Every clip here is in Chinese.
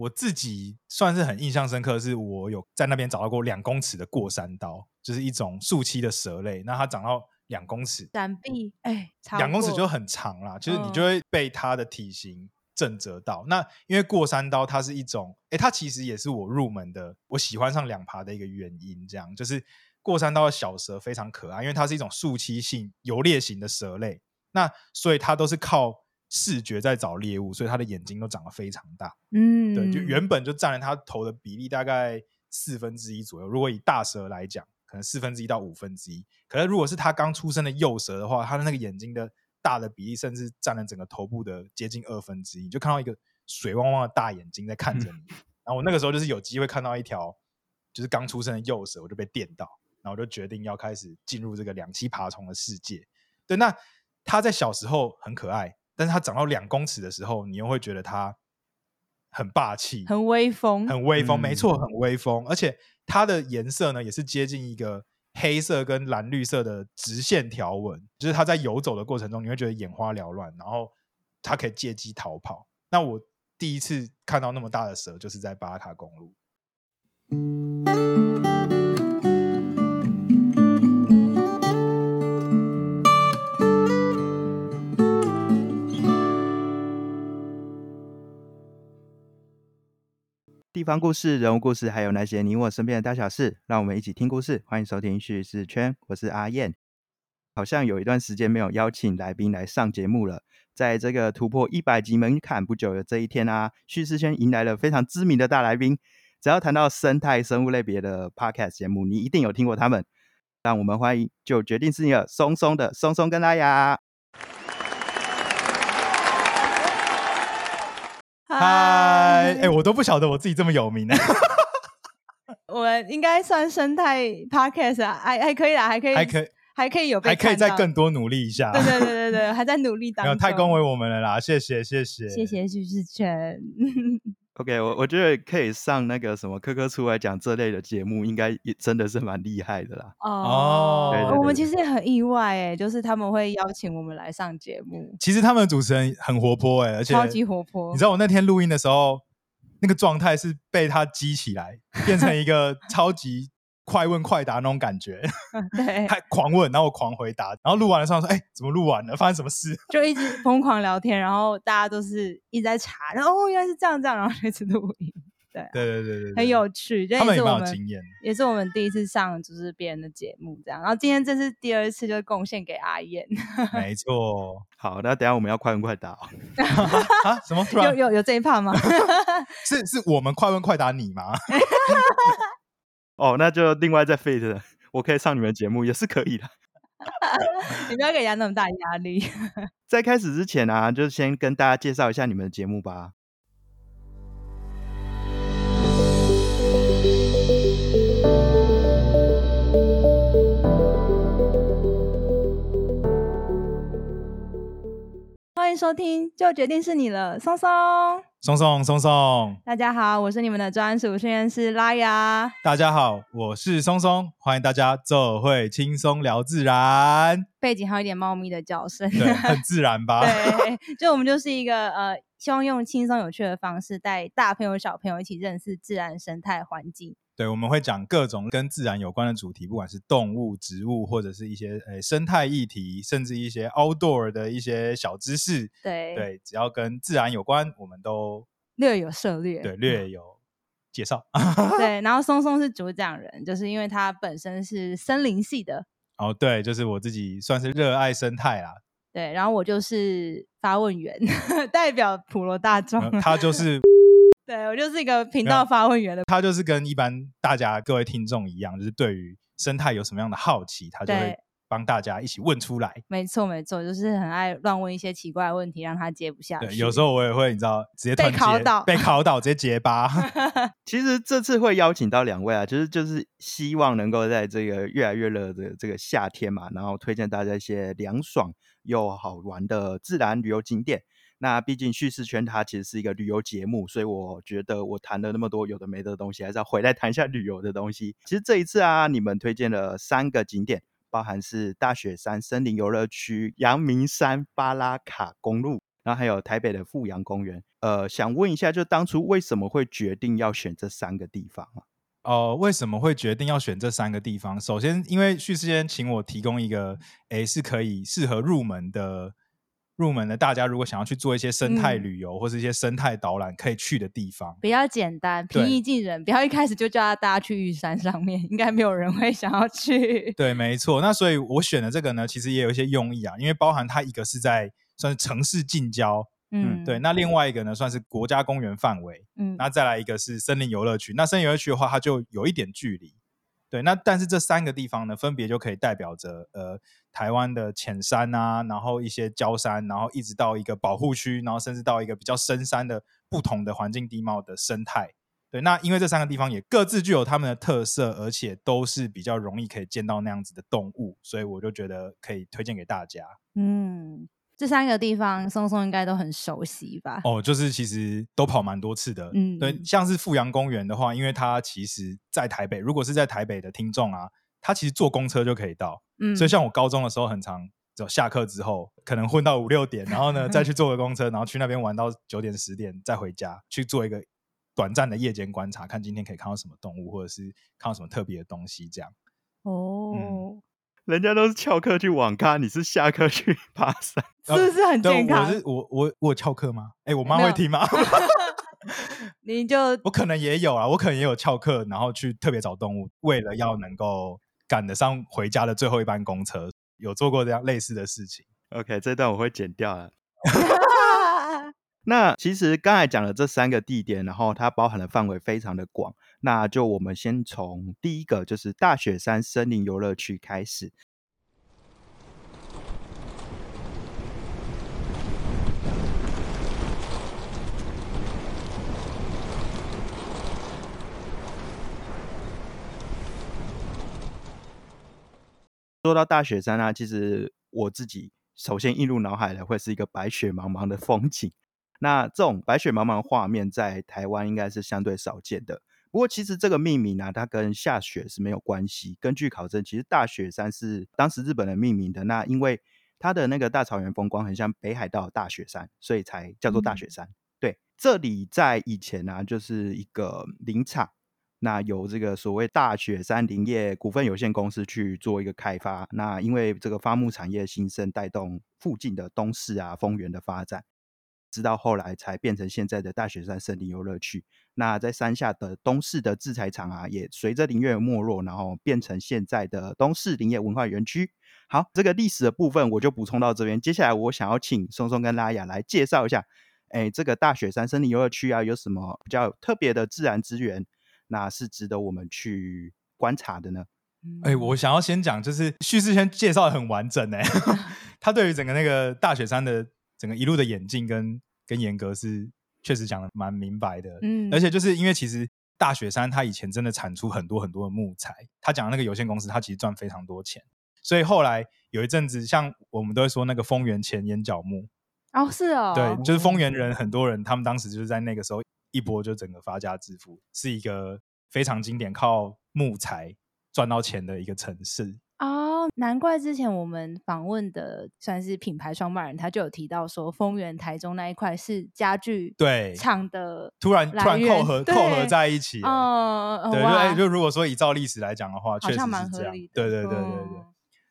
我自己算是很印象深刻，是我有在那边找到过两公尺的过山刀，就是一种树栖的蛇类。那它长到两公尺，闪避，哎，两公尺就很长啦，就是你嗯就会被它的体型震折到。那因为过山刀它是一种，诶，它其实也是我入门的，我喜欢上两爬的一个原因。这样就是过山刀的小蛇非常可爱，因为它是一种树栖性游猎型的蛇类，那所以它都是靠视觉在找猎物，所以它的眼睛都长得非常大。嗯，对，就原本就占了它头的比例大概四分之一左右。如果以大蛇来讲，可能四分之一到五分之一。可是如果是它刚出生的幼蛇的话，它的那个眼睛的大的比例甚至占了整个头部的接近二分之一，你就看到一个水汪汪的大眼睛在看着你。然后我那个时候就是有机会看到一条就是刚出生的幼蛇，我就被电到，然后我就决定要开始进入这个两栖爬虫的世界。对，那它在小时候很可爱，但是它长到两公尺的时候，你又会觉得它很霸气，很威风，很威风，嗯没错，很威风，而且它的颜色呢也是接近一个黑色跟蓝绿色的直线条纹，就是它在游走的过程中，你会觉得眼花缭乱，然后它可以借机逃跑。那我第一次看到那么大的蛇，就是在巴拉卡公路。地方故事、人物故事，还有那些你我身边的大小事，让我们一起听故事。欢迎收听叙事圈，我是阿燕。好像有一段时间没有邀请来宾来上节目了，在这个突破一百集门槛不久的这一天啊，叙事圈迎来了非常知名的大来宾。只要谈到生态生物类别的 podcast 节目，你一定有听过他们。让我们欢迎，就决定是你了，松松的松松跟拉雅。嗨，哎、我都不晓得我自己这么有名呢、我们应该算生态 podcast 啊，还还可以啦，还可以，还可以还可以有被还可以再更多努力一下。对对对对对，还在努力当 没有中。太恭维我们了啦，谢谢谢谢谢谢叙事圈。OK，我我觉得可以上那个什么科科出来讲这类的节目，应该也真的是蛮厉害的啦。哦我们其实也很意外哎，就是他们会邀请我们来上节目，其实他们的主持人很活泼哎、而且超级活泼。你知道我那天录音的时候，那个状态是被他激起来，变成一个超级快问快答那种感觉，对，他狂问，然后我狂回答，然后录完的时候说：“哎、怎么录完了？发生什么事就一直疯狂聊天，然后大家都是一直在查，然后哦原来是这样这样，然后就一直录音，对啊、？”对对对对对，很有趣。这他们也也是我们蛮有经验。也是我们第一次上就是别人的节目这样，然后今天这是第二次，就是贡献给阿燕，没错好，那等下我们要快问快答、哦。啊，什么？突有然有有这一趴吗？是是我们快问快答你吗？哦，那就另外再 fit 的，我可以上你们节目也是可以的。你不要给人家那么大压力。在开始之前啊，就先跟大家介绍一下你们的节目吧。欢迎收听，就决定是你了，松松。松松松松，大家好，我是你们的专属训练师拉雅。大家好，我是松松，欢迎大家做会轻松聊自然，背景还有一点猫咪的叫声，对，很自然吧？对，就我们就是一个呃，希望用轻松有趣的方式带大朋友小朋友一起认识自然生态环境。对，我们会讲各种跟自然有关的主题，不管是动物、植物，或者是一些呃生态议题，甚至一些 outdoor 的一些小知识。对，对，只要跟自然有关，我们都略有涉略。对略有介绍。对，然后松松是主讲人，就是因为他本身是森林系的，哦，对，就是我自己算是热爱生态啦，对，然后我就是发问员，代表普罗大众。呃他就 是对我就是一个频道发问员的。他就是跟一般大家各位听众一样，就是对于生态有什么样的好奇，他就会对帮大家一起问出来。没错，没错，就是很爱乱问一些奇怪的问题，让他接不下去。对，有时候我也会，你知道，直接被考倒被考倒，直接结巴。其实这次会邀请到两位啊，就是就是希望能够在这个越来越热的这个夏天嘛，然后推荐大家一些凉爽又好玩的自然旅游景点。那毕竟叙事圈它其实是一个旅游节目，所以我觉得我谈了那么多有的没的东西，还是要回来谈一下旅游的东西。其实这一次啊，你们推荐了三个景点，包含是大雪山森林游乐区、阳明山巴拉卡公路，然后还有台北的富阳公园。呃，想问一下，就当初为什么会决定要选这三个地方啊？哦，为什么会决定要选这三个地方？首先，因为叙事圈请我提供一个，诶，是可以适合入门的。入门的大家如果想要去做一些生态旅游或是一些生态导览可以去的地方，比较简单，平易近人，不要一开始就叫大家去玉山上面，应该没有人会想要去。对，没错。那所以我选的这个呢，其实也有一些用意啊，因为包含它一个是在算是城市近郊，嗯，对。那另外一个呢，算是国家公园范围，嗯，那再来一个是森林游乐区。那森林游乐区的话，它就有一点距离。对，那但是这三个地方呢，分别就可以代表着呃台湾的浅山啊，然后一些礁山，然后一直到一个保护区，然后甚至到一个比较深山的不同的环境地貌的生态。对，那因为这三个地方也各自具有他们的特色，而且都是比较容易可以见到那样子的动物，所以我就觉得可以推荐给大家。嗯。这三个地方，松松应该都很熟悉吧？哦，就是其实都跑蛮多次的。嗯，对，像是富阳公园的话，因为它其实在台北，如果是在台北的听众啊，他其实坐公车就可以到。嗯，所以像我高中的时候，很长，就下课之后可能混到五六点，然后呢再去坐个公车，然后去那边玩到九点十点，再回家去做一个短暂的夜间观察，看今天可以看到什么动物，或者是看到什么特别的东西，这样。哦。人家都是翘课去网咖，你是下课去 爬山，是不是很健康？我是我我我翘课吗？哎，我妈会听吗？你就我可能也有啊，我可能也有翘课，然后去特别找动物，为了要能够赶得上回家的最后一班公车，有做过这样类似的事情。OK，这段我会剪掉了。那其实刚才讲了这三个地点，然后它包含的范围非常的广。那就我们先从第一个，就是大雪山森林游乐区开始。说到大雪山呢，其实我自己首先映入脑海的会是一个白雪茫茫的风景。那这种白雪茫茫的画面在台湾应该是相对少见的。不过，其实这个命名呢，它跟下雪是没有关系。根据考证，其实大雪山是当时日本人命名的。那因为它的那个大草原风光很像北海道大雪山，所以才叫做大雪山。对，这里在以前呢，就是一个林场，那由这个所谓大雪山林业股份有限公司去做一个开发。那因为这个伐木产业兴盛，带动附近的东市啊、丰原的发展。直到后来才变成现在的大雪山森林游乐区。那在山下的东市的制材厂啊，也随着林业没落，然后变成现在的东市林业文化园区。好，这个历史的部分我就补充到这边。接下来我想要请松松跟拉雅来介绍一下，哎，这个大雪山森林游乐区啊，有什么比较特别的自然资源，那是值得我们去观察的呢？哎，我想要先讲，就是叙事先介绍的很完整哎，他对于整个那个大雪山的。整个一路的演进跟跟严格是确实讲的蛮明白的，嗯，而且就是因为其实大雪山它以前真的产出很多很多的木材，他讲的那个有限公司它其实赚非常多钱，所以后来有一阵子像我们都会说那个丰原前眼角木，哦是哦，对，就是。丰原人很多人他们当时就是在那个时候一波就整个发家致富，是一个非常经典靠木材赚到钱的一个城市。难怪之前我们访问的算是品牌创办人，他就有提到说，丰原台中那一块是家具对厂的，突然突然扣合扣合在一起，哦，对，就如果说以照历史来讲的话，确实是这样，对对对对对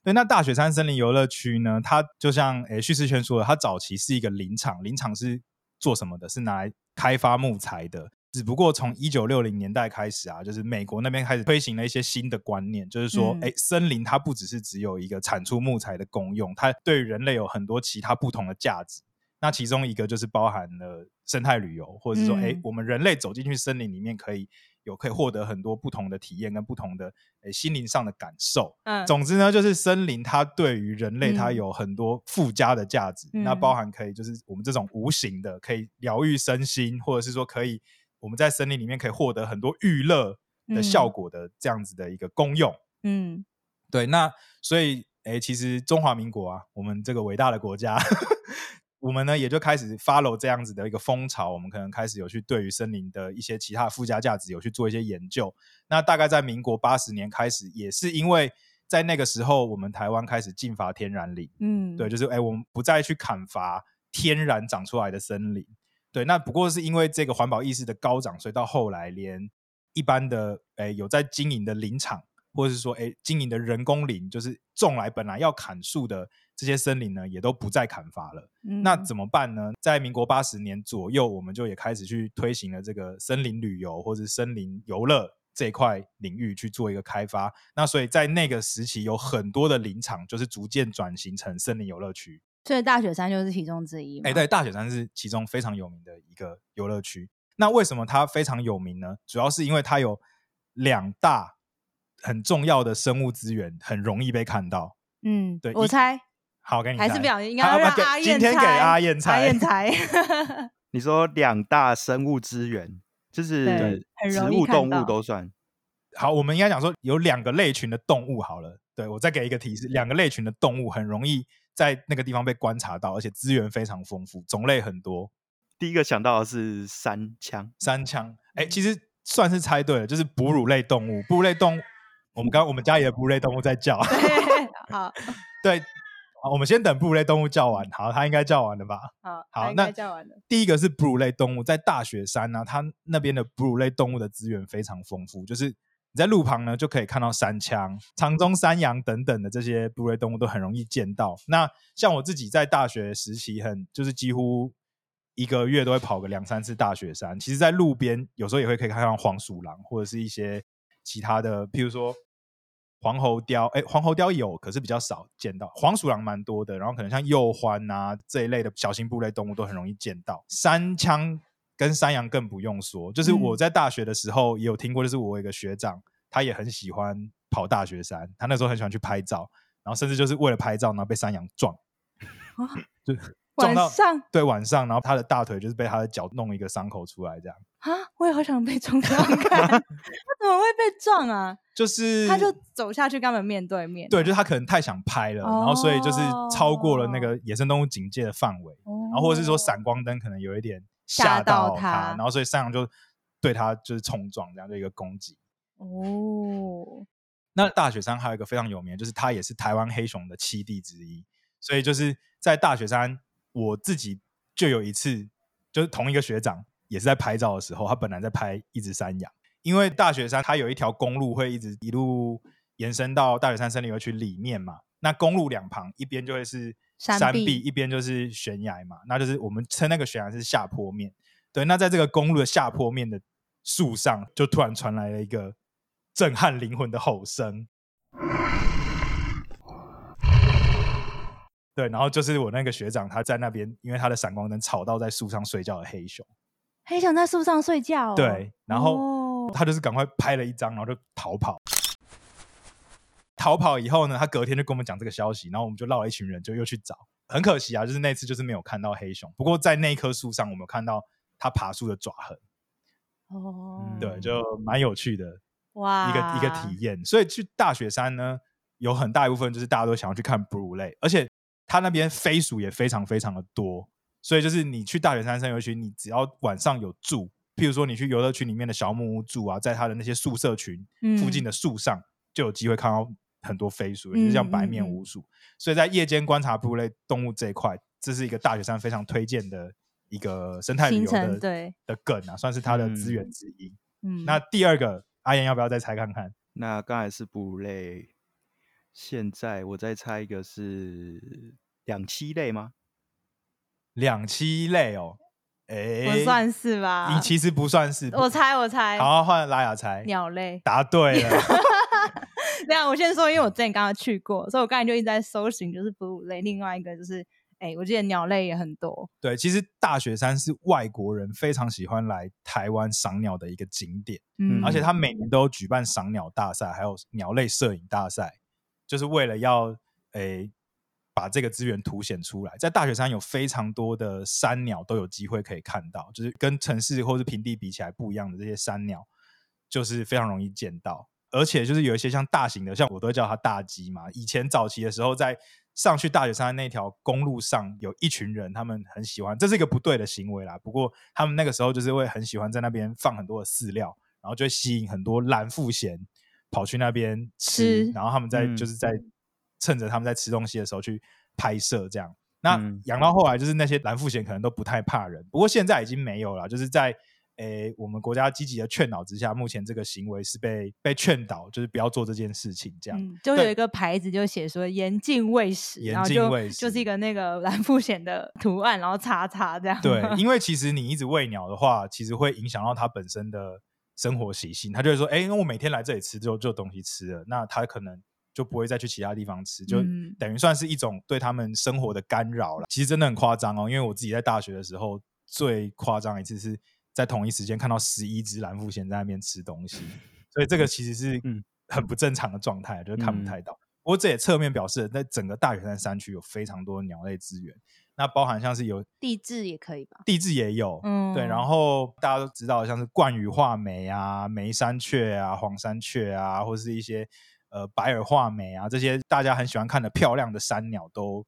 对。那大雪山森林游乐区呢？它就像诶叙事圈说的，它早期是一个林场，林场是做什么的？是拿来开发木材的。只不过从一九六零年代开始啊，就是美国那边开始推行了一些新的观念，就是说，哎，森林它不只是只有一个产出木材的功用，它对人类有很多其他不同的价值。那其中一个就是包含了生态旅游，或者是说，哎，我们人类走进去森林里面，可以有可以获得很多不同的体验跟不同的诶心灵上的感受。嗯，总之呢，就是森林它对于人类它有很多附加的价值。那包含可以就是我们这种无形的，可以疗愈身心，或者是说可以。我们在森林里面可以获得很多娱乐的效果的这样子的一个功用，嗯，对，那所以，哎，其实中华民国啊，我们这个伟大的国家，我们呢也就开始 follow 这样子的一个风潮，我们可能开始有去对于森林的一些其他附加价值有去做一些研究。那大概在民国八十年开始，也是因为在那个时候，我们台湾开始禁伐天然林，嗯，对，就是哎，我们不再去砍伐天然长出来的森林。对，那不过是因为这个环保意识的高涨，所以到后来连一般的诶有在经营的林场，或者是说诶经营的人工林，就是种来本来要砍树的这些森林呢，也都不再砍伐了。那嗯怎么办呢？在民国八十年左右，我们就也开始去推行了这个森林旅游或者森林游乐这一块领域去做一个开发。那所以在那个时期，有很多的林场就是逐渐转型成森林游乐区。所以大雪山就是其中之一嘛。哎，对，大雪山是其中非常有名的一个游乐区。那为什么它非常有名呢？主要是因为它有两大很重要的生物资源，很容易被看到。嗯，对我猜好，给你还是不小心，应该让阿燕今天给阿燕猜，阿燕猜 你说两大生物资源，就是植物动物都算。好，我们应该讲说有两个类群的动物好了。对我再给一个提示，两个类群的动物很容易在那个地方被观察到，而且资源非常丰富，种类很多。第一个想到的是三枪，三枪，哎，其实算是猜对了，就是哺乳类动物。哺乳类动物，我们刚我们家里的哺乳类动物在叫。对，好 对，好，我们先等哺乳类动物叫完。好，它应该叫完了吧？好好那叫完了。第一个是哺乳类动物，在大雪山呢、它那边的哺乳类动物的资源非常丰富，就是你在路旁呢就可以看到山羌、长鬃山羊等等的这些哺乳类动物都很容易见到。那像我自己在大学时期很，就是几乎一个月都会跑个两三次大雪山。其实，在路边有时候也会可以看到黄鼠狼或者是一些其他的，譬如说。黄喉貂，哎，黄喉貂有，可是比较少见到。黄鼠狼蛮多的，然后可能像鼬獾啊这一类的小型哺乳类动物都很容易见到。山羌跟山羊更不用说，就是我嗯。在大学的时候也有听过，就是我一个学长，他也很喜欢跑大学山，他那时候很喜欢去拍照，然后甚至就是为了拍照，然后被山羊撞，就撞到晚上？对晚上，然后他的大腿就是被他的脚弄一个伤口出来，这样。啊，我也好想被撞 他怎么会被撞啊？就是他就走下去跟他们面对面。对，就是他可能太想拍了，然后所以就是超过了那哦。个野生动物警戒的范围，哦，然后或者是说闪光灯可能有一点吓吓到到他然后所以山羊就对他就是冲撞，这样就一个攻击。哦，那大雪山还有一个非常有名，就是它也是台湾黑熊的栖地之一，所以就是在大雪山，我自己就有一次，就是同一个学长也是在拍照的时候，他本来在拍一只山羊，因为大雪山它有一条公路会一直一路延伸到大雪山森林游乐区里面嘛，那公路两旁一边就会是山壁一边就是悬崖嘛，那就是我们称那个悬崖是下坡面。对，那在这个公路的下坡面的树上，就突然传来了一个震撼灵魂的吼声。对，然后就是我那个学长，他在那边，因为他的闪光灯吵到在树上睡觉的黑熊。黑熊在树上睡觉、哦。对，然后哦他就是赶快拍了一张，然后就逃跑。逃跑以后呢，他隔天就跟我们讲这个消息，然后我们就绕了一群人，就又去找。很可惜啊，就是那次就是没有看到黑熊，不过在那一棵树上，我们有看到它爬树的爪痕，哦，对，就蛮有趣的哇一个一个体验。所以去大雪山呢，有很大一部分就是大家都想要去看哺乳类，而且它那边飞鼠也非常非常的多。所以就是你去大雪山山游区，你只要晚上有住，譬如说你去游乐区里面的小木屋住啊，在它的那些宿舍群附近嗯的树上，就有机会看到很多飞鼠，就是像白面嗯嗯嗯鼯鼠。所以在夜间观察哺乳类动物这一块，这是一个大雪山非常推荐的一个生态旅行游的对的梗啊，算是它的资嗯源之一。嗯，那第二个，阿言要不要再猜看看？那刚才是哺乳类，现在我再猜一个是两栖类吗？两栖类哦，哎，不算是吧？你其实不算是。我猜，我猜，好，换拉雅猜。鸟类。答对了。这样，我先说，因为我之前刚刚去过，所以我刚才就一直在搜寻，就是哺乳类。另外一个就是，哎、我记得鸟类也很多。对，其实大雪山是外国人非常喜欢来台湾赏鸟的一个景点，嗯，而且他每年都有举办赏鸟大赛，还有鸟类摄影大赛，就是为了要诶把这个资源凸显出来。在大雪山有非常多的山鸟都有机会可以看到，就是跟城市或是平地比起来不一样的这些山鸟，就是非常容易见到。而且就是有一些像大型的，像我都叫它大鸡嘛。以前早期的时候，在上去大雪山那条公路上，有一群人，他们很喜欢，这是一个不对的行为啦。不过他们那个时候就是会很喜欢在那边放很多的饲料，然后就会吸引很多蓝腹鹇跑去那边吃，然后他们在、嗯就是在趁着他们在吃东西的时候去拍摄这样。那嗯养到后来，就是那些蓝腹鹇可能都不太怕人，不过现在已经没有了，就是在诶我们国家积极的劝导之下，目前这个行为是被被劝导，就是不要做这件事情，这样。嗯，就对有一个牌子就写说“严禁喂食”，严禁喂食就是一个那个蓝腹鹇的图案，然后叉叉这样。对，因为其实你一直喂鸟的话，其实会影响到它本身的生活习性。它就会说，哎、那我每天来这里吃就就有东西吃了，那它可能就不会再去其他地方吃，就嗯等于算是一种对他们生活的干扰了。其实真的很夸张哦，因为我自己在大学的时候最夸张一次是在同一时间看到十一只蓝腹鹇在那边吃东西，所以这个其实是嗯很不正常的状态，就是看不嗯太到。不过这也侧面表示了，在整个大雪山山区有非常多的鸟类资源，那包含像是有地质也可以吧？地质也有，嗯对，然嗯后大家都知道，像是冠羽画眉啊、眉山雀啊、黄山雀啊，或是一些呃白耳画眉啊，这些大家很喜欢看的漂亮的山鸟，都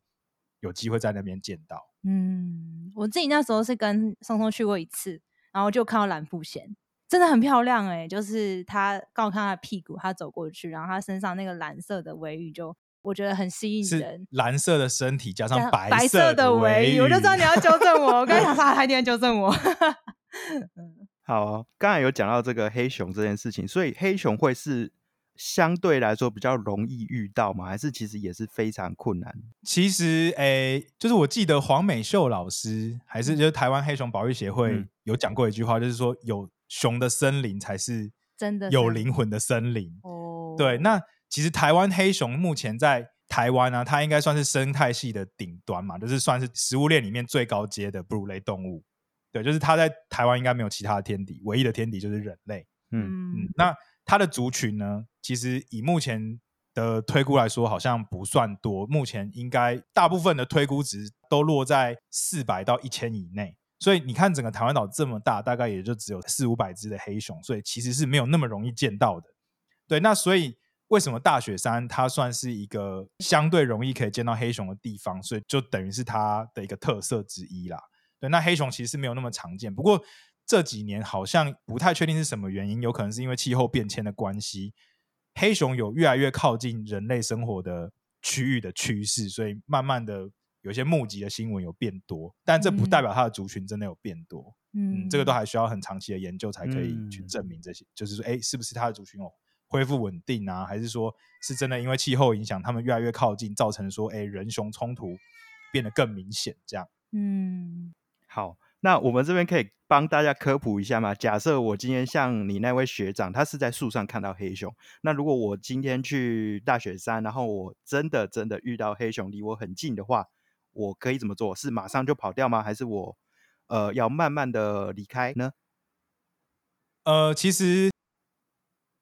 有机会在那边见到。嗯，我自己那时候是跟松松去过一次，然后就看到蓝腹鹇，真的很漂亮哎、就是他刚好看他的屁股，他走过去，然后他身上那个蓝色的尾羽就我觉得很吸引是人。蓝色的身体加加上上白白色的尾羽，我就知道你要纠正我。我刚才想说，啊他一定要纠正我。好哦，刚才有讲到这个黑熊这件事情，所以黑熊会是相对来说比较容易遇到吗？还是其实也是非常困难？其实，诶，就是我记得黄美秀老师还是就是台湾黑熊保育协会嗯有讲过一句话，就是说有熊的森林才是真的有是灵魂的森林。哦，对，那其实台湾黑熊目前在台湾呢、它应该算是生态系的顶端嘛，就是算是食物链里面最高阶的哺乳类动物。对，就是它在台湾应该没有其他的天敌，唯一的天敌就是人类。嗯嗯嗯，那它的族群呢，其实以目前的推估来说，好像不算多。目前应该大部分的推估值都落在四百到一千以内。所以你看，整个台湾岛这么大，大概也就只有四五百只的黑熊，所以其实是没有那么容易见到的。对，那所以为什么大雪山它算是一个相对容易可以见到黑熊的地方？所以就等于是它的一个特色之一啦。对，那黑熊其实是没有那么常见，不过这几年好像不太确定是什么原因，有可能是因为气候变迁的关系，黑熊有越来越靠近人类生活的区域的趋势，所以慢慢的有一些募集的新闻有变多，但这不代表它的族群真的有变多。嗯，这个都还需要很长期的研究才可以去嗯证明这些，就是说，哎，是不是它的族群哦恢复稳定啊？还是说是真的因为气候影响，他们越来越靠近，造成说，哎，人熊冲突变得更明显？这样，嗯，好，那我们这边可以帮大家科普一下吗？假设我今天像你那位学长，他是在树上看到黑熊，那如果我今天去大雪山，然后我真的真的遇到黑熊离我很近的话，我可以怎么做？是马上就跑掉吗？还是我呃要慢慢的离开呢？呃，其实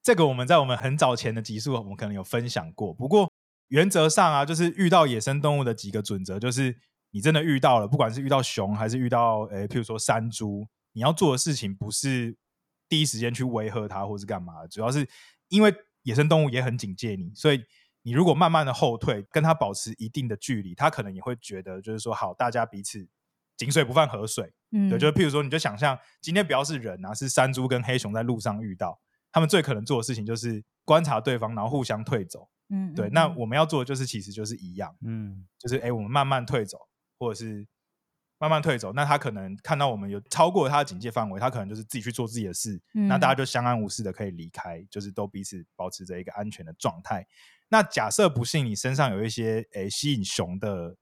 这个我们在我们很早前的集数，我们可能有分享过。不过原则上啊，就是遇到野生动物的几个准则，就是你真的遇到了，不管是遇到熊还是遇到诶，譬如说山猪，你要做的事情不是第一时间去威吓它或是干嘛，主要是因为野生动物也很警戒你，所以你如果慢慢的后退，跟他保持一定的距离，他可能也会觉得就是说，好，大家彼此井水不犯河水。嗯，对，就是譬如说，你就想象今天不要是人啊，是山猪跟黑熊在路上遇到，他们最可能做的事情就是观察对方，然后互相退走。嗯，对，那我们要做的就是其实就是一样，嗯就是哎，我们慢慢退走，或者是慢慢退走。那他可能看到我们有超过他的警戒范围，他可能就是自己去做自己的事，那大家嗯就相安无事的可以离开，就是都彼此保持着一个安全的状态。那假设不幸你身上有一些诶吸引熊的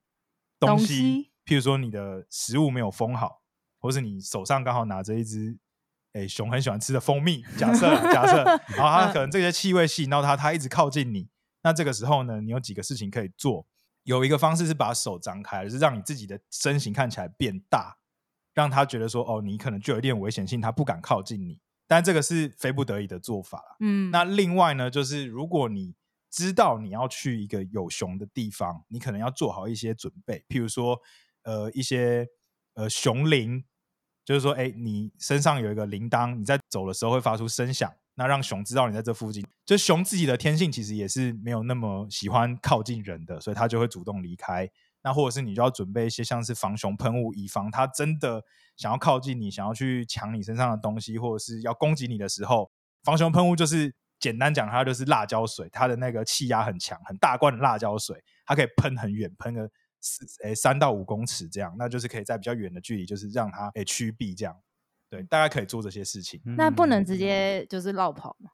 东东西，西譬如说你的食物没有封好，或是你手上刚好拿着一只诶熊很喜欢吃的蜂蜜，假设啊假设，然后它可能这些气味吸引到它，它一直靠近你。那这个时候呢，你有几个事情可以做。有一个方式是把手张开，就是让你自己的身形看起来变大，让他觉得说，哦，你可能就有一点危险性，他不敢靠近你。但这个是非不得已的做法啦。嗯，那另外呢，就是如果你知道你要去一个有熊的地方，你可能要做好一些准备，譬如说，呃，一些呃熊铃，就是说，哎，你身上有一个铃铛，你在走的时候会发出声响，那让熊知道你在这附近。就熊自己的天性其实也是没有那么喜欢靠近人的，所以它就会主动离开。那或者是你就要准备一些像是防熊喷雾，以防它真的想要靠近你，想要去抢你身上的东西，或者是要攻击你的时候，防熊喷雾就是简单讲，它就是辣椒水，它的那个气压很强，很大罐的辣椒水，它可以喷很远，喷个四诶三到五公尺这样，那就是可以在比较远的距离，就是让它诶趋避这样。对，大家可以做这些事情。那不能嗯直接就是绕跑嘛？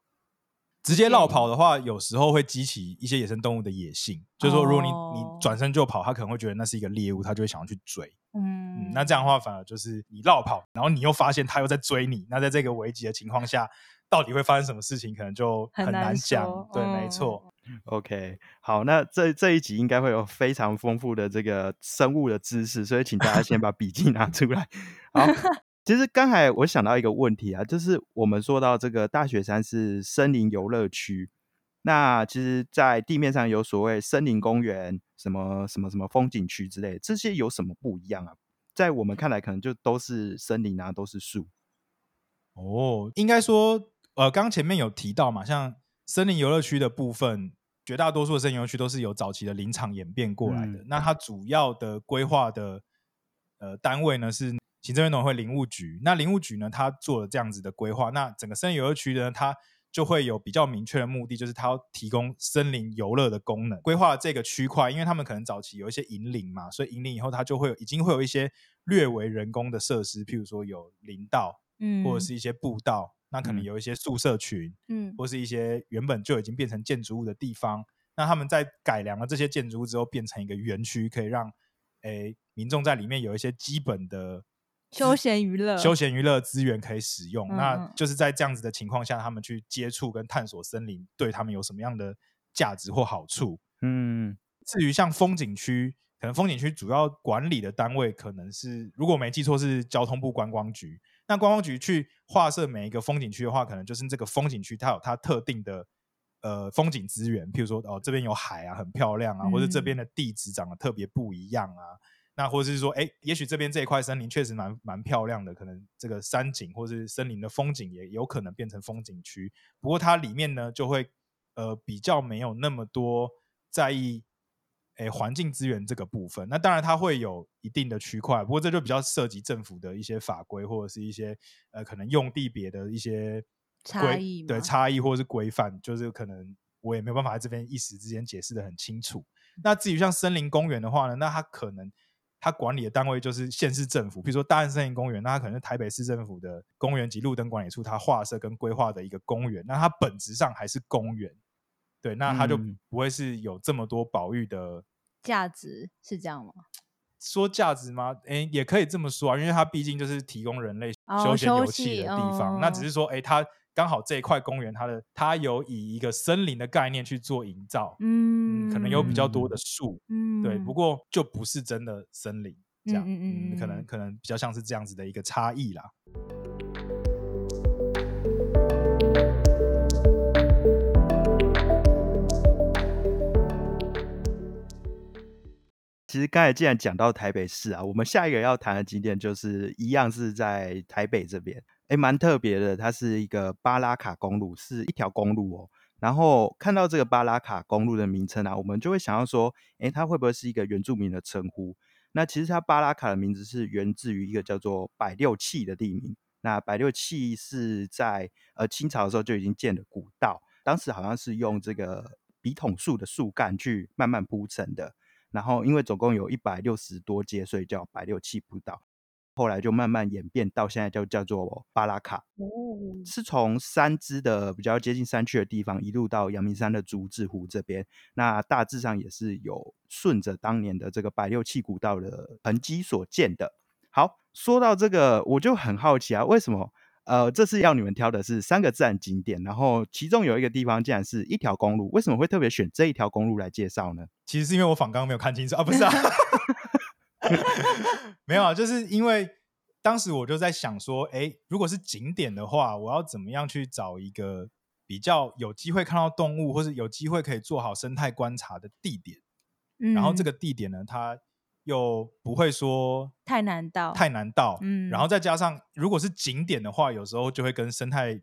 直接绕跑的话，有时候会激起一些野生动物的野性，就是说，如果你哦你转身就跑，它可能会觉得那是一个猎物，它就会想要去追。嗯嗯，那这样的话，反而就是你绕跑，然后你又发现它又在追你，那在这个危急的情况下，到底会发生什么事情，可能就很难难讲说。对，嗯没错。OK，好，那这这一集应该会有非常丰富的这个生物的知识，所以请大家先把笔记拿出来。好，其实刚才我想到一个问题啊，就是我们说到这个大雪山是森林游乐区，那其实，在地面上有所谓森林公园、什么什么什么风景区之类的，这些有什么不一样啊？在我们看来，可能就都是森林啊，都是树。哦，应该说，呃，刚刚前面有提到嘛，像森林游乐区的部分，绝大多数的森林游乐区都是由早期的林场演变过来的。嗯那它主要的规划的呃单位呢是行政院农委会林务局。那林务局呢，它做了这样子的规划，那整个森林游乐区呢，它就会有比较明确的目的，就是它要提供森林游乐的功能。规划这个区块，因为他们可能早期有一些引领嘛，所以引领以后它就会有已经会有一些略为人工的设施，譬如说有林道。嗯或者是一些步道，那可能嗯有一些宿舍群，嗯或是一些原本就已经变成建筑物的地方。那他们在改良了这些建筑物之后，变成一个园区，可以让诶民众在里面有一些基本的休闲娱乐休闲娱乐资源可以使用。嗯那嗯就是在这样子的情况下，他们去接触跟探索森林，对他们有什么样的价值或好处？嗯至于像风景区，可能风景区主要管理的单位可能是，如果我没记错是交通部观光局。那观光局去划设每一个风景区的话，可能就是这个风景区它有它特定的呃风景资源，譬如说哦这边有海啊，很漂亮啊，或者这嗯边的地质长得特别不一样啊。那或者是说，哎，也许这边这一块森林确实蛮蛮漂亮的，可能这个山景或是森林的风景也有可能变成风景区。不过它里面呢，就会呃比较没有那么多在意诶环境资源这个部分。那当然它会有一定的区块，不过这就比较涉及政府的一些法规或者是一些呃可能用地别的一些差规异对差异或者是规范，就是可能我也没有办法在这边一时之间解释的很清楚。那至于像森林公园的话呢，那它可能它管理的单位就是县市政府，比如说大安森林公园，那它可能是台北市政府的公园及路灯管理处它划设跟规划的一个公园，那它本质上还是公园，对，那它就嗯不会是有这么多保育的价值是这样吗？说价值吗？诶，也可以这么说啊，因为它毕竟就是提供人类哦休闲休游憩憩的地方。那只哦是说，诶，它刚好这一块公园，它的它有以一个森林的概念去做营造，嗯，可能有比较多的树，嗯，对，不过就不是真的森林这样，嗯嗯嗯可能嗯可能比较像是这样子的一个差异啦。其实刚才既然讲到台北市啊，我们下一个要谈的景点就是一样是在台北这边，诶，蛮特别的，它是一个巴拉卡公路，是一条公路哦。然后看到这个巴拉卡公路的名称啊，我们就会想要说，诶，它会不会是一个原住民的称呼？那其实它巴拉卡的名字是源自于一个叫做百六器的地名。那百六器是在呃清朝的时候就已经建的古道，当时好像是用这个笔筒树的树干去慢慢铺成的。然后因为总共有一百六十多阶，所以叫百六器步道。后来就慢慢演变到现在就叫做巴拉卡，哦，是从山支的比较接近山区的地方一路到阳明山的竹子湖这边。那大致上也是有顺着当年的这个百六器古道的痕迹所建的。好，说到这个，我就很好奇啊，为什么？呃，这次要你们挑的是三个自然景点，然后其中有一个地方竟然是一条公路，为什么会特别选这一条公路来介绍呢？其实是因为我访刚刚没有看清楚啊，不是啊，没有啊，就是因为当时我就在想说，哎，如果是景点的话，我要怎么样去找一个比较有机会看到动物，或是有机会可以做好生态观察的地点？然后这嗯。个地点呢，它又不会说太难到，太难到，嗯。然后再加上如果是景点的话，有时候就会跟生态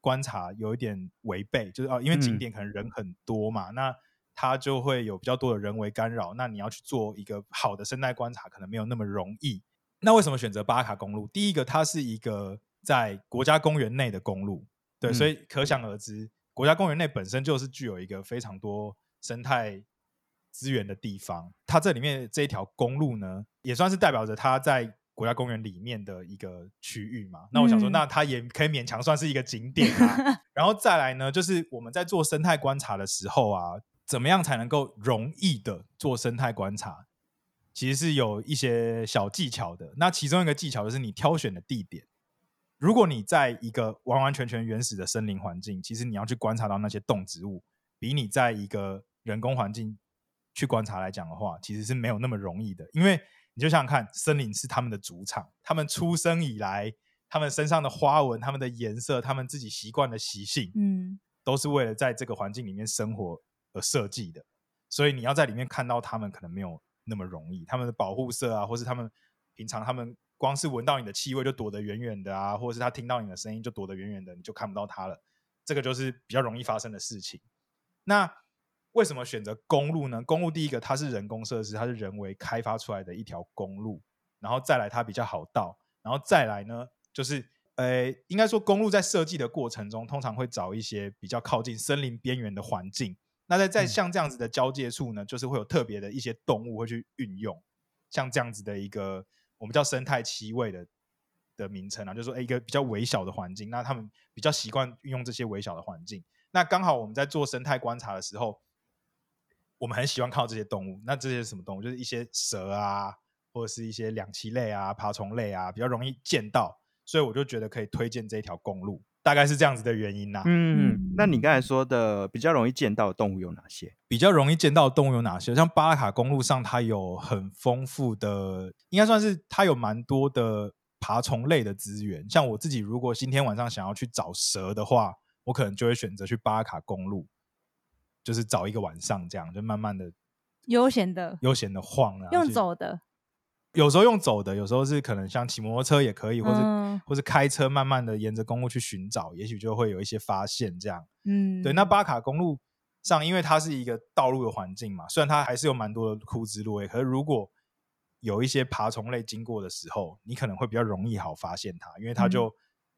观察有一点违背，就是啊，因为景嗯。点可能人很多嘛，那它就会有比较多的人为干扰，那你要去做一个好的生态观察，可能没有那么容易。那为什么选择巴卡公路？第一个，它是一个在国家公园内的公路，对，嗯所以可想而知，国家公园内本身就是具有一个非常多生态资源的地方。它这里面这一条公路呢，也算是代表着它在国家公园里面的一个区域嘛。那我想说，嗯那它也可以勉强算是一个景点啊。然后再来呢，就是我们在做生态观察的时候啊，怎么样才能够容易的做生态观察？其实是有一些小技巧的。那其中一个技巧就是你挑选的地点。如果你在一个完完全全原始的森林环境，其实你要去观察到那些动植物，比你在一个人工环境去观察来讲的话，其实是没有那么容易的。因为你就想想看，森林是他们的主场，他们出生以来，他们身上的花纹、他们的颜色、他们自己习惯的习性，嗯都是为了在这个环境里面生活而设计的。所以你要在里面看到他们，可能没有那么容易。他们的保护色啊，或是他们平常他们光是闻到你的气味就躲得远远的啊，或者是他听到你的声音就躲得远远的，你就看不到他了。这个就是比较容易发生的事情。那为什么选择公路呢？公路第一个它是人工设施，它是人为开发出来的一条公路，然后再来它比较好到，然后再来呢就是。呃，应该说公路在设计的过程中，通常会找一些比较靠近森林边缘的环境。那在在嗯像这样子的交界处呢，就是会有特别的一些动物会去运用，像这样子的一个我们叫生态栖位的的名称啊，就是说诶一个比较微小的环境，那他们比较习惯运用这些微小的环境。那刚好我们在做生态观察的时候，我们很喜欢看到这些动物。那这些什么动物？就是一些蛇啊，或者是一些两栖类啊、爬虫类啊，比较容易见到。所以我就觉得可以推荐这一条公路，大概是这样子的原因呐、嗯嗯，那你刚才说的比较容易见到的动物有哪些？比较容易见到的动物有哪些？像巴拉卡公路上，它有很丰富的，应该算是它有蛮多的爬虫类的资源。像我自己，如果今天晚上想要去找蛇的话，我可能就会选择去巴拉卡公路，就是找一个晚上，这样就慢慢的悠闲的，悠闲的晃啊，用走的，有时候用走的，有时候是可能像骑摩托车也可以，或者、嗯或者开车慢慢的沿着公路去寻找，也许就会有一些发现这样。嗯，对，那巴卡公路上，因为它是一个道路的环境嘛，虽然它还是有蛮多的枯枝落叶，可是如果有一些爬虫类经过的时候，你可能会比较容易好发现它，因为它就、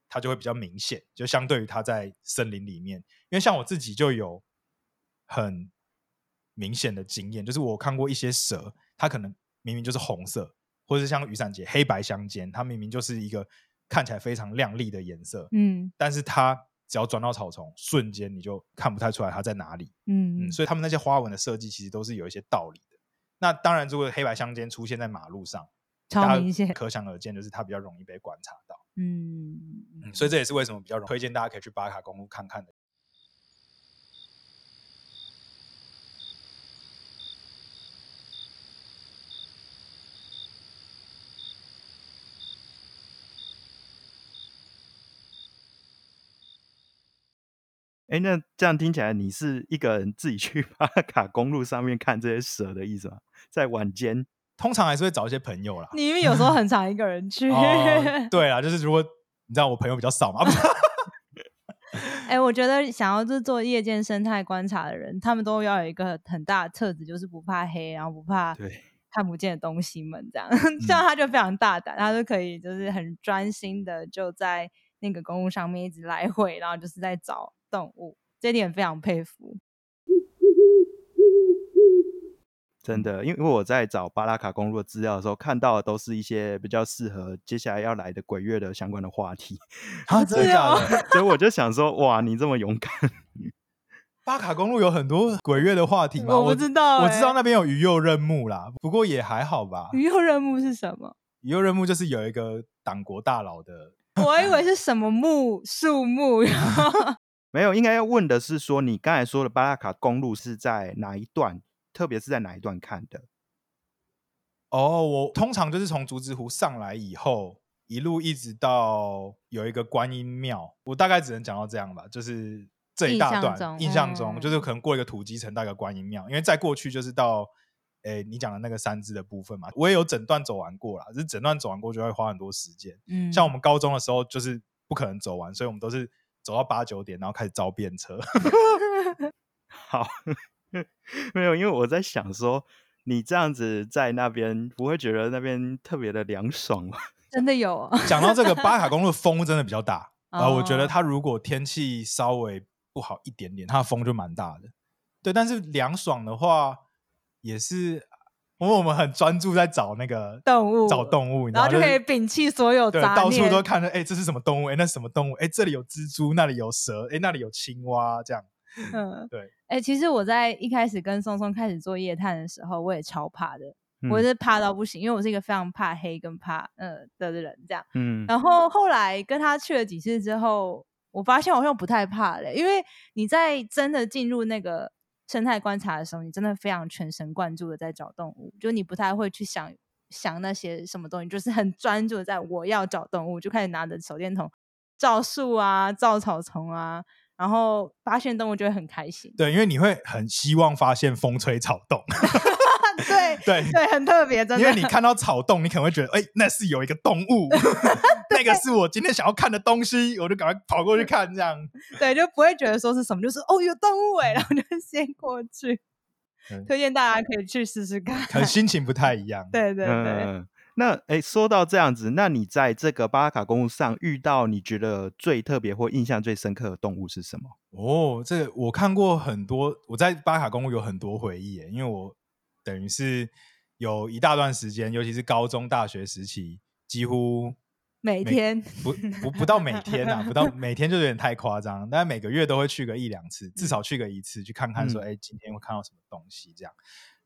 它就会比较明显，就相对于它在森林里面。因为像我自己就有很明显的经验，就是我看过一些蛇，它可能明明就是红色，或者是像雨伞节黑白相间，它明明就是一个看起来非常亮丽的颜色，嗯但是它只要转到草丛，瞬间你就看不太出来它在哪里。嗯嗯，所以他们那些花纹的设计其实都是有一些道理的。那当然，如果黑白相间出现在马路上，大家超明显，可想而知，就是它比较容易被观察到。嗯嗯，所以这也是为什么比较容推荐大家可以去巴卡公路看看的。哎，那这样听起来你是一个人自己去 巴卡公路上面看这些蛇的意思吗？在晚间，通常还是会找一些朋友啦。你因为有时候很常一个人去，哦，对啦，就是如果你知道我朋友比较少嘛，不是哎、我觉得想要就是做夜间生态观察的人，他们都要有一个很大的特质，就是不怕黑，然后不怕对看不见的东西们这样。这样他就非常大胆，他就可以就是很专心的就在那个公路上面一直来回，然后就是在找动物，这一点非常佩服。真的，因为我在找巴拉卡公路的资料的时候，看到的都是一些比较适合接下来要来的鬼月的相关的话题，啊，真的假哦的？所以我就想说，哇，你这么勇敢，巴卡公路有很多鬼月的话题吗？我不知道我知道欸那边有鱼肉任务啦，不过也还好吧。鱼肉任务是什么？鱼肉任务就是有一个党国大佬的，我以为是什么木树木，没有，应该要问的是说，你刚才说的巴拉卡公路是在哪一段，特别是在哪一段看的？哦，我通常就是从竹子湖上来以后，一路一直到有一个观音庙，我大概只能讲到这样吧，就是这一大段印象中印象中，就是嗯可能过一个土鸡城到一个观音庙，因为再过去就是到。诶，你讲的那个三支的部分嘛，我也有整段走完过啦，只是整段走完过就会花很多时间。嗯像我们高中的时候，就是不可能走完，所以我们都是走到八九点，然后开始招便车。好，没有，因为我在想说，你这样子在那边不会觉得那边特别的凉爽吗？真的有哦讲到这个巴卡公路，风真的比较大啊、呃我觉得哦它如果天气稍微不好一点点，它的风就蛮大的。对，但是凉爽的话也是，因为我们很专注在找那个动物找动物，然后就可以摒弃所有杂念到处都看着，哎、这是什么动物？哎、那什么动物？哎、这里有蜘蛛，那里有蛇，哎、那里有青蛙，这样。嗯，对。哎、其实我在一开始跟松松开始做夜探的时候，我也超怕的，我嗯是怕到不行，因为我是一个非常怕黑跟怕呃的人，这样。嗯然后后来跟他去了几次之后，我发现我好像不太怕了，因为你在真的进入那个生态观察的时候，你真的非常全神贯注的在找动物，就你不太会去想想那些什么东西，就是很专注的在我要找动物，就开始拿着手电筒照树啊、照草丛啊，然后发现动物就会很开心。对，因为你会很希望发现风吹草动，对对对，很特别，真的。因为你看到草洞，你可能会觉得，哎、那是有一个动物，那个是我今天想要看的东西，我就赶快跑过去看，这样。对，就不会觉得说是什么，就是哦有动物哎，然后就先过去。嗯推荐大家可以去试试看。可能心情不太一样。对对对，嗯，那哎，说到这样子，那你在这个巴拉卡公路上遇到你觉得最特别或印象最深刻的动物是什么？哦，这个我看过很多，我在巴卡公路有很多回忆耶，因为我等于是有一大段时间，尤其是高中、大学时期，几乎每每天不不不到每天啊，不到 每天就有点太夸张，但是每个月都会去个一两次，至少去个一次，去看看说，嗯。哎、今天会看到什么东西这样。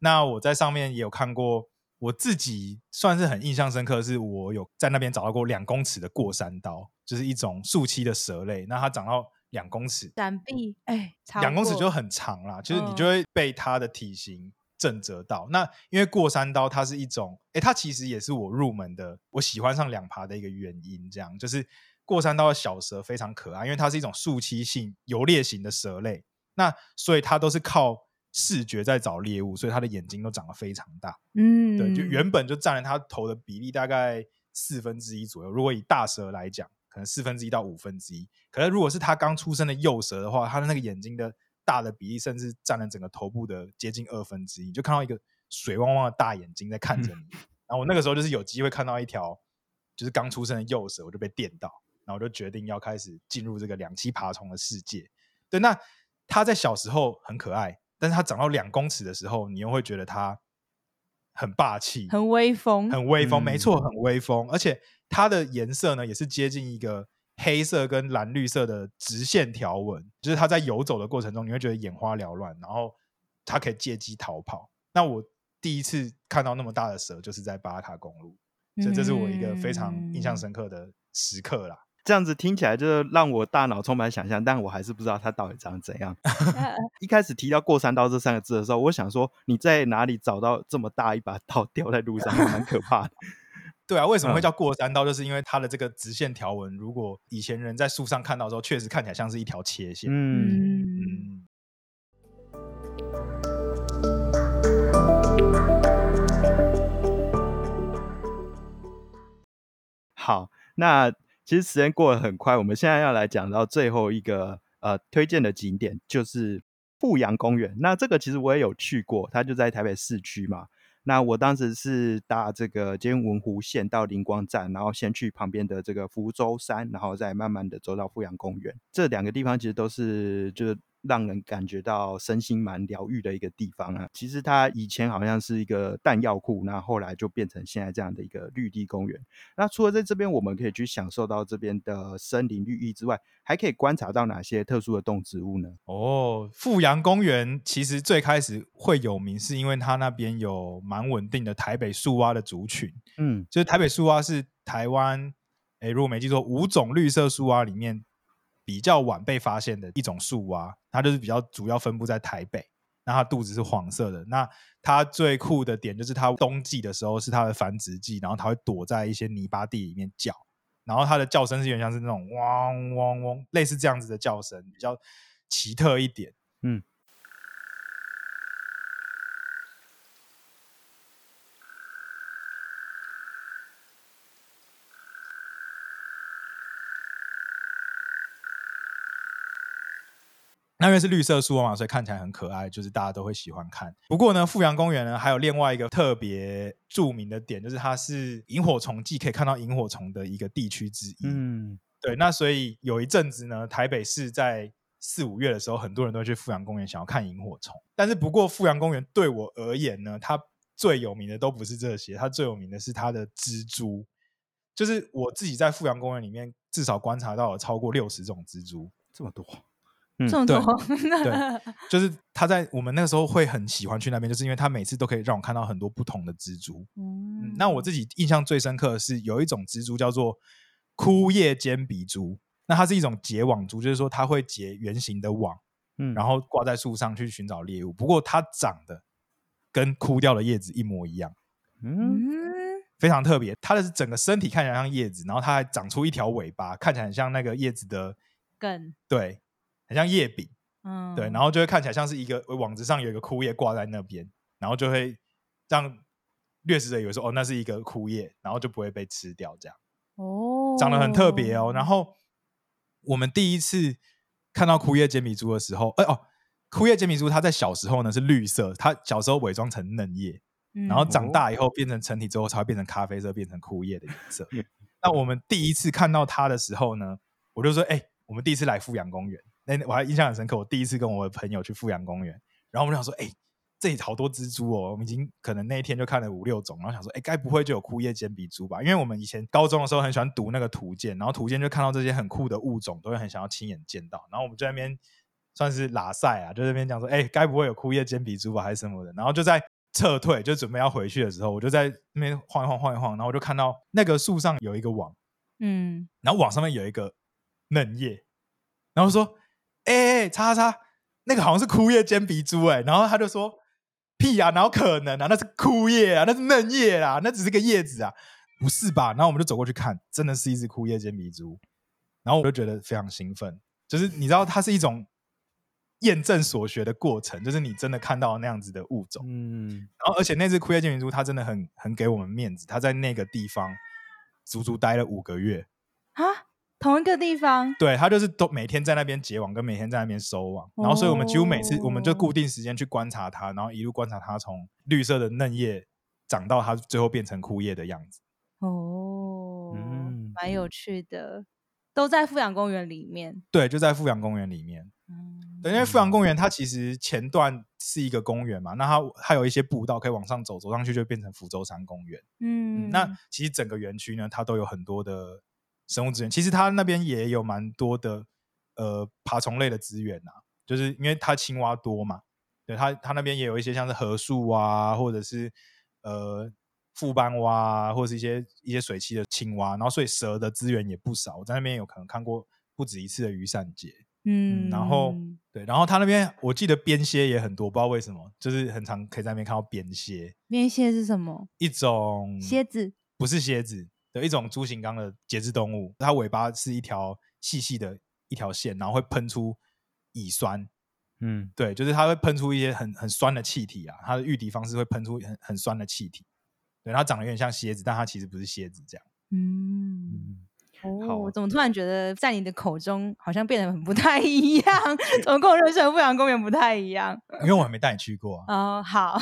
那我在上面也有看过，我自己算是很印象深刻，的是我有在那边找到过两公尺的过山刀，就是一种树栖的蛇类，那它长到两公尺，闪避，哎，两公尺就很长啦，就是你就嗯会被它的体型震折到。那因为过山刀它是一种，诶，它其实也是我入门的，我喜欢上两爬的一个原因。这样就是过山刀的小蛇非常可爱，因为它是一种树栖性游猎型的蛇类，那所以它都是靠视觉在找猎物，所以它的眼睛都长得非常大。嗯，对，就原本就占了它头的比例大概四分之一左右。如果以大蛇来讲，可能四分之一到五分之一。可是如果是它刚出生的幼蛇的话，它的那个眼睛的大的比例甚至占了整个头部的接近二分之一，就看到一个水汪汪的大眼睛在看着你。然后我那个时候就是有机会看到一条就是刚出生的幼蛇，我就被电到，然后我就决定要开始进入这个两栖爬虫的世界。对，那它在小时候很可爱，但是它长到两公尺的时候，你又会觉得它很霸气，很威风，很威风，没嗯错，很威风，而且它的颜色呢也是接近一个黑色跟蓝绿色的直线条纹，就是它在游走的过程中，你会觉得眼花缭乱，然后它可以借机逃跑。那我第一次看到那么大的蛇，就是在巴拉卡公路，所以这是我一个非常印象嗯深刻的时刻啦。这样子听起来就是让我大脑充满想象，但我还是不知道它到底长怎样。一开始提到过山刀这三个字的时候，我想说你在哪里找到这么大一把刀掉在路上，还蛮可怕的。对啊，为什么会嗯叫过山刀？就是因为它的这个直线条纹，如果以前人在树上看到的时候，确实看起来像是一条切线。嗯，好，那其实时间过得很快，我们现在要来讲到最后一个呃推荐的景点，就是富阳公园。那这个其实我也有去过，它就在台北市区嘛。那我当时是搭这个金文湖线到灵光站，然后先去旁边的这个福州山，然后再慢慢的走到富阳公园。这两个地方其实都是就是让人感觉到身心蛮疗愈的一个地方啊。其实它以前好像是一个弹药库，那后来就变成现在这样的一个绿地公园。那除了在这边我们可以去享受到这边的森林绿意之外，还可以观察到哪些特殊的动植物呢？哦，富阳公园其实最开始会有名，是因为它那边有蛮稳定的台北树蛙的族群。嗯就是台北树蛙是台湾，哎，如果没记错，五种绿色树蛙里面比较晚被发现的一种树蛙，它就是比较主要分布在台北。那它肚子是黄色的，那它最酷的点就是它冬季的时候是它的繁殖季，然后它会躲在一些泥巴地里面叫，然后它的叫声是有点像是那种汪汪汪，类似这样子的叫声，比较奇特一点。嗯，那因为是绿色树嘛，所以看起来很可爱，就是大家都会喜欢看。不过呢，富阳公园呢还有另外一个特别著名的点，就是它是萤火虫季可以看到萤火虫的一个地区之一。嗯对，那所以有一阵子呢，台北市在四五月的时候，很多人都去富阳公园想要看萤火虫。但是不过富阳公园对我而言呢，它最有名的都不是这些，它最有名的是它的蜘蛛。就是我自己在富阳公园里面，至少观察到了超过六十种蜘蛛。这么多，这么对多，对就是它在我们那个时候会很喜欢去那边，就是因为它每次都可以让我看到很多不同的蜘蛛。嗯嗯，那我自己印象最深刻的是有一种蜘蛛叫做枯叶尖鼻蛛，那它是一种结网蛛，就是说它会结圆形的网，嗯，然后挂在树上去寻找猎物。不过它长得跟枯掉的叶子一模一样，嗯，嗯，非常特别。它的整个身体看起来像叶子，然后它还长出一条尾巴，看起来很像那个叶子的，梗，对，很像叶柄。嗯，对，然后就会看起来像是一个网子上有一个枯叶挂在那边，然后就会让掠食者以为说哦，那是一个枯叶，然后就不会被吃掉，这样哦，长得很特别哦。然后我们第一次看到枯叶尖鼻蛛的时候，哎哦，枯叶尖鼻蛛它在小时候呢是绿色，它小时候伪装成嫩叶，嗯，然后长大以后变成成体之后才会变成咖啡色，变成枯叶的颜色。那我们第一次看到它的时候呢，我就说：“哎、我们第一次来富阳公园。”那我还印象很深刻，我第一次跟我的朋友去富阳公园，然后我们就想说：“哎、这里好多蜘蛛哦！”我们已经可能那一天就看了五六种，然后想说：“哎、该不会就有枯叶尖鼻蛛吧？”因为我们以前高中的时候很喜欢读那个图鉴，然后图鉴就看到这些很酷的物种，都会很想要亲眼见到。然后我们就在那边算是拉赛啊，就在那边讲说：“哎、该不会有枯叶尖鼻蛛吧，还是什么的？”然后就在撤退，就准备要回去的时候，我就在那边晃一晃，晃一晃，然后我就看到那个树上有一个网，嗯，然后网上面有一个嫩叶，然后说：“哎、欸、哎，叉叉叉，那个好像是枯叶尖鼻蛛哎。”然后他就说：“屁呀、哪有可能啊？那是枯叶啊，那是嫩叶啦，那只是个叶子啊，不是吧？”然后我们就走过去看，真的是一只枯叶尖鼻蛛，然后我就觉得非常兴奋，就是你知道，它是一种验证所学的过程，就是你真的看到那样子的物种。嗯，然后而且那只枯叶剑明珠，它真的很很给我们面子，它在那个地方足足待了五个月。啊，同一个地方，对，它就是都每天在那边结网，跟每天在那边收网。然后所以我们几乎每次我们就哦固定时间去观察它，然后一路观察它从绿色的嫩叶长到它最后变成枯叶的样子。哦，嗯蛮有趣的，都在富阳公园里面。对，就在富阳公园里面。嗯，对，因为富阳公园它其实前段是一个公园嘛，那它它有一些步道可以往上走，走上去就变成福州山公园。嗯嗯，那其实整个园区呢，它都有很多的生物资源。其实它那边也有蛮多的呃爬虫类的资源啊，就是因为它青蛙多嘛，对它它那边也有一些像是河树啊，或者是呃副斑蛙啊，或者是一些一些水栖的青蛙，然后所以蛇的资源也不少。我在那边有可能看过不止一次的雨伞节。嗯，然后对，然后它那边我记得边蝎也很多，不知道为什么，就是很常可以在那边看到边蝎，边蝎是什么？一种蝎子。不是蝎子的一种猪形纲的节肢动物，它尾巴是一条细细的一条线，然后会喷出乙酸，嗯，对，就是它会喷出一些很很酸的气体啊，它的御敌方式会喷出很很酸的气体，对，它长得有点像蝎子，但它其实不是蝎子这样。嗯，嗯哦，好我怎么突然觉得在你的口中好像变得很不太一样？怎么跟我认识的富阳公园不太一样？因为我还没带你去过、啊，哦，好，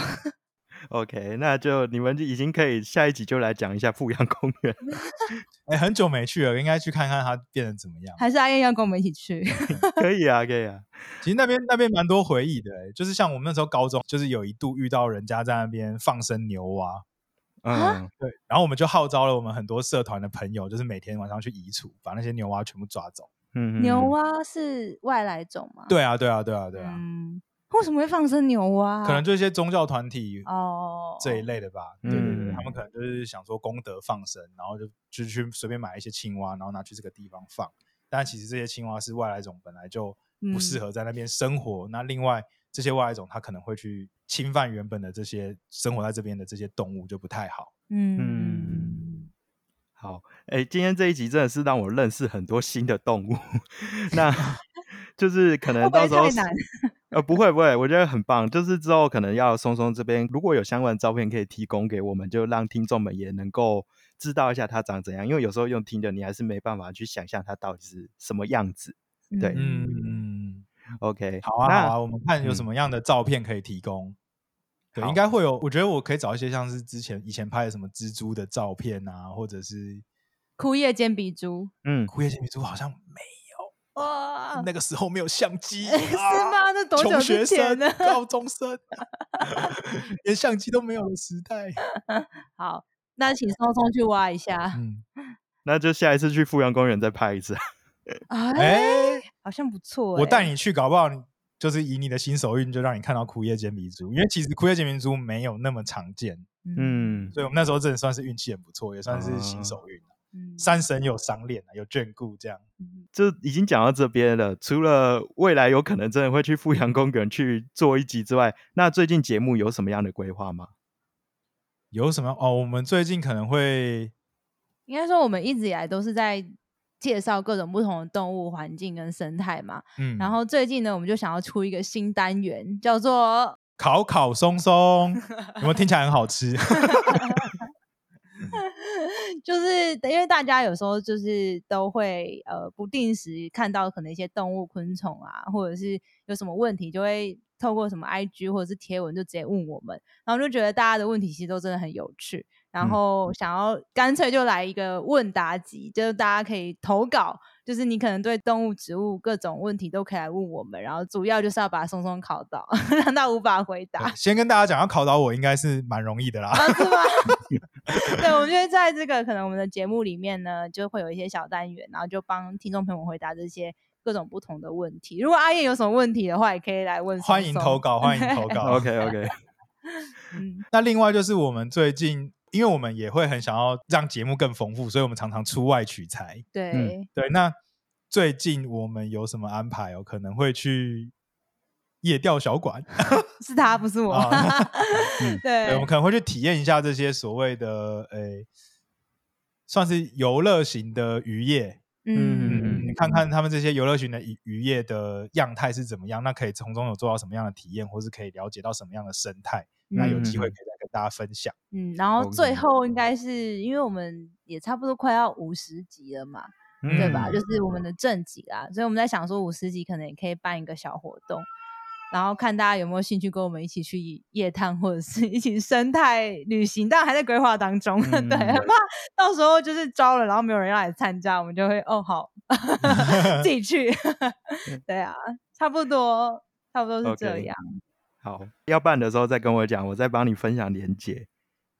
OK，那就你们已经可以下一集就来讲一下富阳公园。哎、很久没去了，应该去看看它变得怎么样。还是阿燕要跟我们一起去？可以啊，可以啊。其实那边那边蛮多回忆的、欸，就是像我们那时候高中，就是有一度遇到人家在那边放生牛蛙，嗯，对，然后我们就号召了我们很多社团的朋友，就是每天晚上去移除，把那些牛蛙全部抓走。嗯牛蛙是外来种吗？对啊，对啊，对啊，对啊，嗯，为什么会放生牛蛙？可能就一些宗教团体哦这一类的吧。对对对，嗯他们可能就是想说功德放生，然后就就去随便买一些青蛙，然后拿去这个地方放。但其实这些青蛙是外来种，本来就不适嗯合在那边生活。那另外这些外来种，它可能会去侵犯原本的这些生活在这边的这些动物，就不太好。嗯，好，哎、今天这一集真的是让我认识很多新的动物。那 就是可能会不会到时候是太难？呃，不会不会，我觉得很棒。就是之后可能要松松这边如果有相关的照片可以提供给我们，就让听众们也能够知道一下它长怎样。因为有时候用听的，你还是没办法去想象它到底是什么样子。对嗯嗯，OK，好啊那好啊，我们看有什嗯么样的照片可以提供。对，应该会有。我觉得我可以找一些像是之前以前拍的什么蜘蛛的照片啊，或者是枯叶尖鼻蛛，嗯，枯叶尖鼻蛛好像没哇，那个时候没有相机，是吗？那多久穷学生之前呢？、高中生，连相机都没有的时代。好，那请松松去挖一下。嗯，那就下一次去富阳公园再拍一次。哎、哎，好像不错、欸。我带你去，搞不好你就是以你的新手运，就让你看到枯叶尖鼻蛛，因为其实枯叶尖鼻蛛没有那么常见，嗯嗯，所以我们那时候真的算是运气很不错，也算是新手运。嗯山神有赏脸啊，有眷顾，这样。嗯就已经讲到这边了。除了未来有可能真的会去富阳公园去做一集之外，那最近节目有什么样的规划吗？有什么哦？我们最近可能会应该说我们一直以来都是在介绍各种不同的动物环境跟生态嘛。嗯，然后最近呢，我们就想要出一个新单元，叫做烤烤松松，有没有听起来很好吃？就是因为大家有时候就是都会呃不定时看到可能一些动物、昆虫啊，或者是有什么问题，就会透过什么 IG 或者是贴文就直接问我们，然后就觉得大家的问题其实都真的很有趣，然嗯后想要干脆就来一个问答集，就是大家可以投稿，就是你可能对动物、植物各种问题都可以来问我们，然后主要就是要把松松考倒，让他无法回答。先跟大家讲，要考倒我应该是蛮容易的啦。啊，是吗？对，我觉得在这个可能我们的节目里面呢，就会有一些小单元，然后就帮听众朋友回答这些各种不同的问题。如果阿燕有什么问题的话，也可以来问松松。欢迎投稿，欢迎投稿。OK OK，嗯那另外就是我们最近，因为我们也会很想要让节目更丰富，所以我们常常出外取材。对，对，那最近我们有什么安排哦？可能会去夜钓小馆，是他，不是我。啊 嗯对，我们可能会去体验一下这些所谓的诶，算是游乐型的渔业。嗯嗯，你看看他们这些游乐型的渔渔业的样态是怎么样，那可以从中有做到什么样的体验，或是可以了解到什么样的生态，那有机会嗯可以再跟大家分享。嗯，然后最后应该是因为我们也差不多快要五十集了嘛，对吧？嗯就是我们的正集啦，所以我们在想说五十集可能也可以办一个小活动，然后看大家有没有兴趣跟我们一起去夜探或者是一起生态旅行，但还在规划当中。嗯对，很怕到时候就是招了，然后没有人要来参加，我们就会哦好 自己去。对啊，差不多，差不多是这样。好，要办的时候再跟我讲，我再帮你分享连接。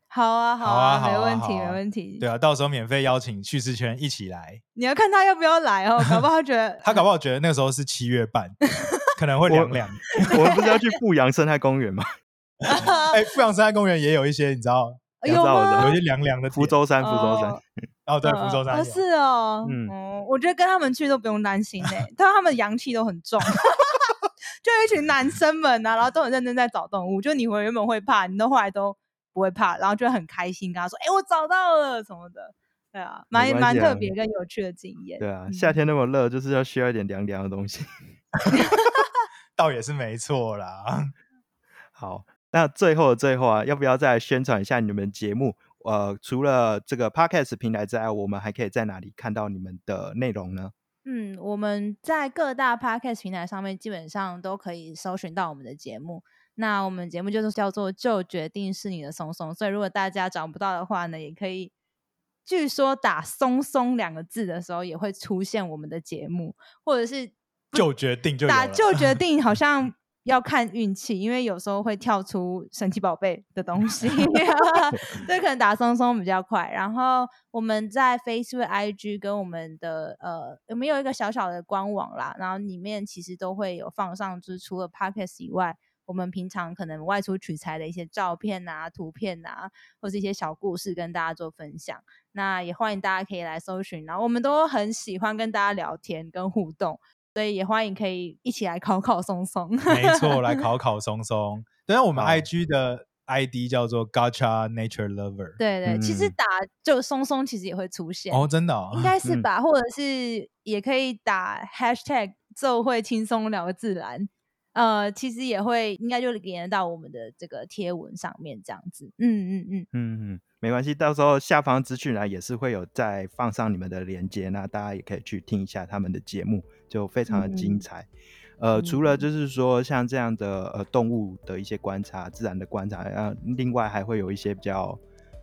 好啊，好啊没问题，没问题。对啊，到时候免费邀请叙事圈一起来，你要看他要不要来哦，搞不好他觉得他搞不好觉得那个时候是七月半，可能会凉凉。我们不是要去富阳生态公园吗？哎，富阳生态公园也有一些你知道，有知道我知道吗有一？些凉凉的福州山，福州山哦。哦，对，呃福州山是哦，嗯嗯，我觉得跟他们去都不用担心嘞，但他们阳气都很重，就一群男生们啊，然后都很认真在找动物，就你会原本会怕，你都后来都不会怕，然后就很开心跟他说，哎，我找到了什么的，对啊，蛮蛮特别跟有趣的经验，对啊，嗯夏天那么热，就是要需要一点凉凉的东西。倒也是没错啦。好，那最后的最后啊，要不要再宣传一下你们节目？呃，除了这个 podcast 平台之外，我们还可以在哪里看到你们的内容呢？嗯，我们在各大 podcast 平台上面基本上都可以搜寻到我们的节目。那我们节目就是叫做“就决定是你的松松”，所以如果大家找不到的话呢，也可以，据说打“松松”两个字的时候也会出现我们的节目，或者是就决定就打就决定好像要看运气，因为有时候会跳出神奇宝贝的东西，所以可能打松松比较快。然后我们在 Facebook、IG 跟我们的呃，我们有一个小小的官网啦，然后里面其实都会有放上，就是除了 Podcast 以外。我们平常可能外出取材的一些照片啊、图片啊，或是一些小故事跟大家做分享。那也欢迎大家可以来搜寻，然后我们都很喜欢跟大家聊天跟互动，所以也欢迎可以一起来考考松松。没错，来考考 松松。等下我们 IG 的 ID 叫做 Gacha Nature Lover。对对，其实嗯打就松松其实也会出现，哦，真的哦应，该是嗯吧？或者是也可以打 Hashtag 就会轻松聊个自然。呃，其实也会，应该就连得到我们的这个贴文上面这样子。嗯嗯嗯，嗯嗯，没关系，到时候下方资讯栏也是会有再放上你们的链接，那大家也可以去听一下他们的节目，就非常的精嗯彩。呃，除了嗯就是说像这样的呃动物的一些观察、自然的观察，呃，另外还会有一些比较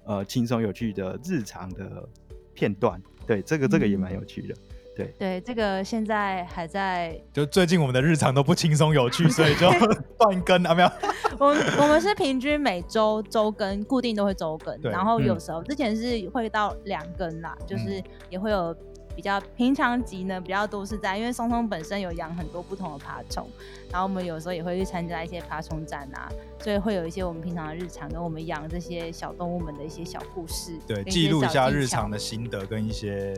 呃轻松有趣的日常的片段，对，这个这个也蛮嗯有趣的。对对，这个现在还在，就最近我们的日常都不轻松有趣，所以就 断更啊，没有？我们我们是平均每周周更，固定都会周更，然后有嗯时候之前是会到两更啦，就是嗯也会有比较平常集呢比较多是在，因为松松本身有养很多不同的爬虫，然后我们有时候也会去参加一些爬虫展啊，所以会有一些我们平常的日常跟我们养这些小动物们的一些小故事，对，记录一下日常的心得跟一些，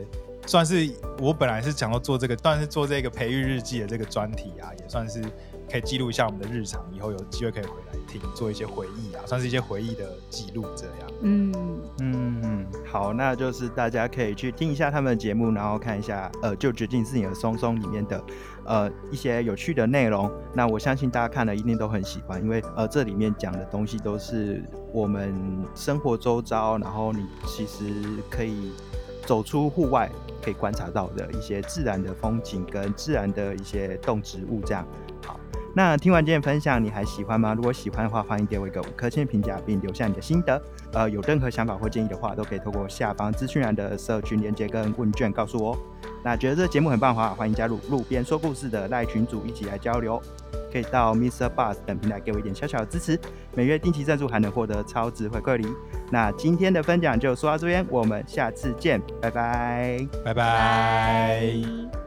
算是我本来是想要做这个，但是做这个培育日记的这个专题啊，也算是可以记录一下我们的日常，以后有机会可以回来听，做一些回忆啊，算是一些回忆的记录这样。嗯，嗯，好，那就是大家可以去听一下他们的节目，然后看一下呃，就决定是你的松松里面的呃一些有趣的内容。那我相信大家看了一定都很喜欢，因为呃这里面讲的东西都是我们生活周遭，然后你其实可以走出户外可以观察到的一些自然的风景跟自然的一些动植物这样。那听完今天分享，你还喜欢吗？如果喜欢的话，欢迎给我一个五颗星评价，并留下你的心得。呃，有任何想法或建议的话，都可以透过下方资讯栏的社群连接跟问卷告诉我。那觉得这节目很棒的话，欢迎加入路边说故事的赖群组，一起来交流。可以到 Mr. Bus 等平台给我一点小小的支持，每月定期赞助还能获得超值回馈礼。那今天的分享就说到这边，我们下次见，拜。拜拜。拜